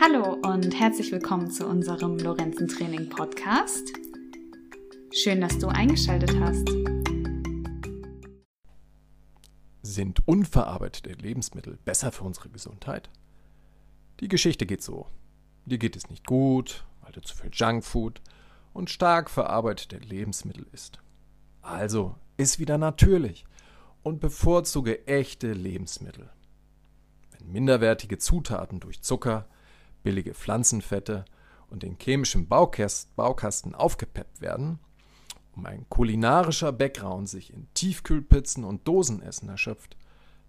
Hallo und herzlich willkommen zu unserem Lorenzen Training Podcast. Schön, dass du eingeschaltet hast. Sind unverarbeitete Lebensmittel besser für unsere Gesundheit? Die Geschichte geht so. Dir geht es nicht gut, weil du zu viel Junkfood und stark verarbeitete Lebensmittel isst. Also iss wieder natürlich und bevorzuge echte Lebensmittel. Wenn minderwertige Zutaten durch Zucker, billige Pflanzenfette und den chemischen Baukasten aufgepeppt werden, um ein kulinarischer Background sich in Tiefkühlpizzen und Dosenessen erschöpft,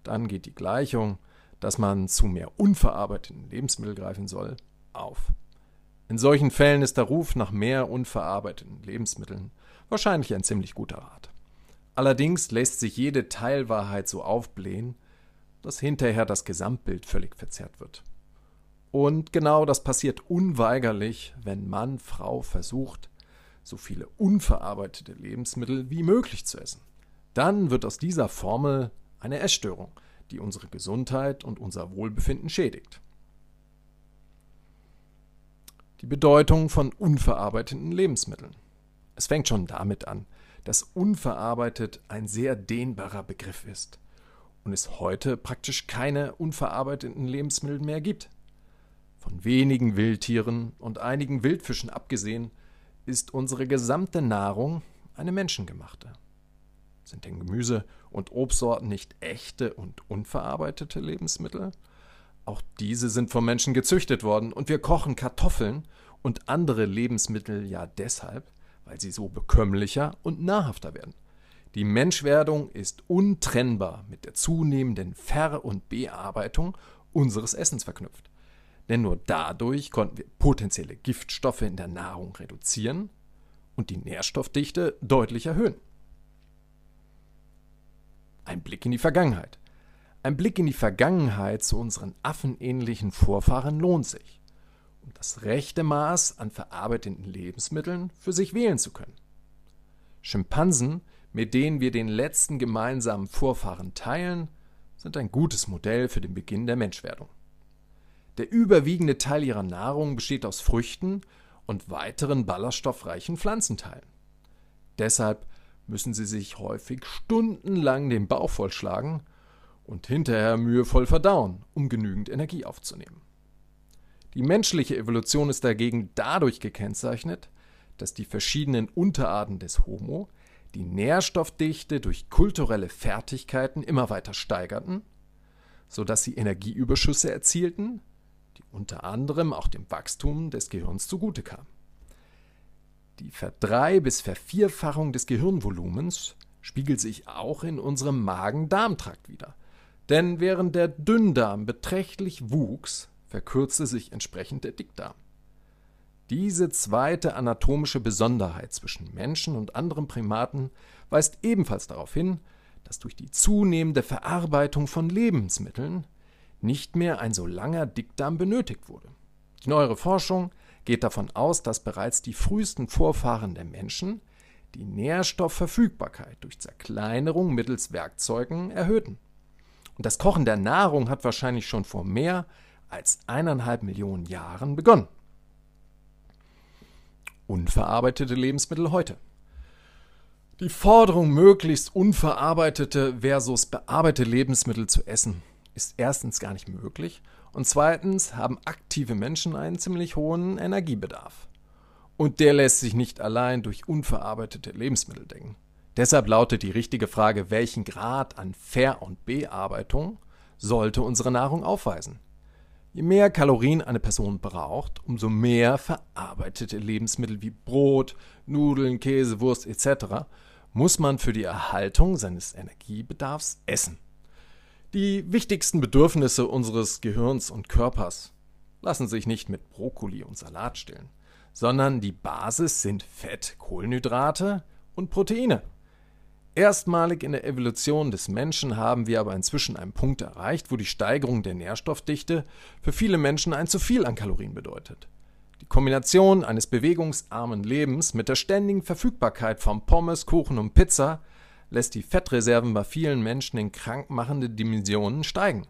dann geht die Gleichung, dass man zu mehr unverarbeiteten Lebensmitteln greifen soll, auf. In solchen Fällen ist der Ruf nach mehr unverarbeiteten Lebensmitteln wahrscheinlich ein ziemlich guter Rat. Allerdings lässt sich jede Teilwahrheit so aufblähen, dass hinterher das Gesamtbild völlig verzerrt wird. Und genau das passiert unweigerlich, wenn Mann, Frau versucht, so viele unverarbeitete Lebensmittel wie möglich zu essen. Dann wird aus dieser Formel eine Essstörung, die unsere Gesundheit und unser Wohlbefinden schädigt. Die Bedeutung von unverarbeiteten Lebensmitteln. Es fängt schon damit an, dass unverarbeitet ein sehr dehnbarer Begriff ist und es heute praktisch keine unverarbeiteten Lebensmittel mehr gibt. Von wenigen Wildtieren und einigen Wildfischen abgesehen, ist unsere gesamte Nahrung eine menschengemachte. Sind denn Gemüse und Obstsorten nicht echte und unverarbeitete Lebensmittel? Auch diese sind vom Menschen gezüchtet worden und wir kochen Kartoffeln und andere Lebensmittel ja deshalb, weil sie so bekömmlicher und nahrhafter werden. Die Menschwerdung ist untrennbar mit der zunehmenden Ver- und Bearbeitung unseres Essens verknüpft. Denn nur dadurch konnten wir potenzielle Giftstoffe in der Nahrung reduzieren und die Nährstoffdichte deutlich erhöhen. Ein Blick in die Vergangenheit. Ein Blick in die Vergangenheit zu unseren affenähnlichen Vorfahren lohnt sich, um das rechte Maß an verarbeiteten Lebensmitteln für sich wählen zu können. Schimpansen, mit denen wir den letzten gemeinsamen Vorfahren teilen, sind ein gutes Modell für den Beginn der Menschwerdung. Der überwiegende Teil ihrer Nahrung besteht aus Früchten und weiteren ballaststoffreichen Pflanzenteilen. Deshalb müssen sie sich häufig stundenlang den Bauch vollschlagen und hinterher mühevoll verdauen, um genügend Energie aufzunehmen. Die menschliche Evolution ist dagegen dadurch gekennzeichnet, dass die verschiedenen Unterarten des Homo die Nährstoffdichte durch kulturelle Fertigkeiten immer weiter steigerten, sodass sie Energieüberschüsse erzielten, unter anderem auch dem Wachstum des Gehirns zugute kam. Die Verdrei- bis Vervierfachung des Gehirnvolumens spiegelt sich auch in unserem Magen-Darm-Trakt wider. Denn während der Dünndarm beträchtlich wuchs, verkürzte sich entsprechend der Dickdarm. Diese zweite anatomische Besonderheit zwischen Menschen und anderen Primaten weist ebenfalls darauf hin, dass durch die zunehmende Verarbeitung von Lebensmitteln nicht mehr ein so langer Dickdarm benötigt wurde. Die neuere Forschung geht davon aus, dass bereits die frühesten Vorfahren der Menschen die Nährstoffverfügbarkeit durch Zerkleinerung mittels Werkzeugen erhöhten. Und das Kochen der Nahrung hat wahrscheinlich schon vor mehr als eineinhalb Millionen Jahren begonnen. Unverarbeitete Lebensmittel heute. Die Forderung, möglichst unverarbeitete versus bearbeitete Lebensmittel zu essen, ist erstens gar nicht möglich und zweitens haben aktive Menschen einen ziemlich hohen Energiebedarf. Und der lässt sich nicht allein durch unverarbeitete Lebensmittel decken. Deshalb lautet die richtige Frage, welchen Grad an Ver- und Bearbeitung sollte unsere Nahrung aufweisen? Je mehr Kalorien eine Person braucht, umso mehr verarbeitete Lebensmittel wie Brot, Nudeln, Käse, Wurst etc. muss man für die Erhaltung seines Energiebedarfs essen. Die wichtigsten Bedürfnisse unseres Gehirns und Körpers lassen sich nicht mit Brokkoli und Salat stillen, sondern die Basis sind Fett, Kohlenhydrate und Proteine. Erstmalig in der Evolution des Menschen haben wir aber inzwischen einen Punkt erreicht, wo die Steigerung der Nährstoffdichte für viele Menschen ein zu viel an Kalorien bedeutet. Die Kombination eines bewegungsarmen Lebens mit der ständigen Verfügbarkeit von Pommes, Kuchen und Pizza lässt die Fettreserven bei vielen Menschen in krankmachende Dimensionen steigen.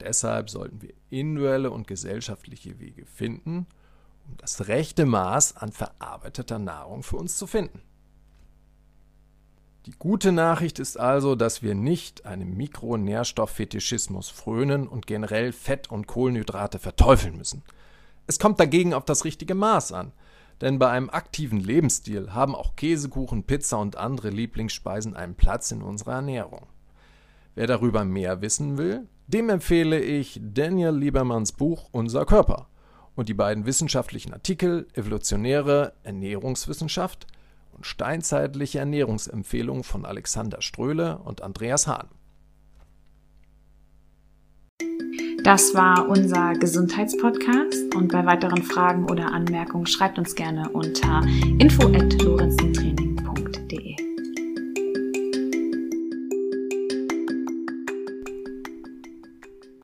deshalb sollten wir individuelle und gesellschaftliche Wege finden, um das rechte Maß an verarbeiteter Nahrung für uns zu finden. Die gute Nachricht ist also, dass wir nicht einem Mikronährstofffetischismus frönen und generell Fett und Kohlenhydrate verteufeln müssen. Es kommt dagegen auf das richtige Maß an, denn bei einem aktiven Lebensstil haben auch Käsekuchen, Pizza und andere Lieblingsspeisen einen Platz in unserer Ernährung. Wer darüber mehr wissen will, dem empfehle ich Daniel Liebermanns Buch Unser Körper und die beiden wissenschaftlichen Artikel Evolutionäre Ernährungswissenschaft und Steinzeitliche Ernährungsempfehlungen von Alexander Ströhle und Andreas Hahn. Das war unser Gesundheitspodcast. Und bei weiteren Fragen oder Anmerkungen schreibt uns gerne unter info@lorenzentraining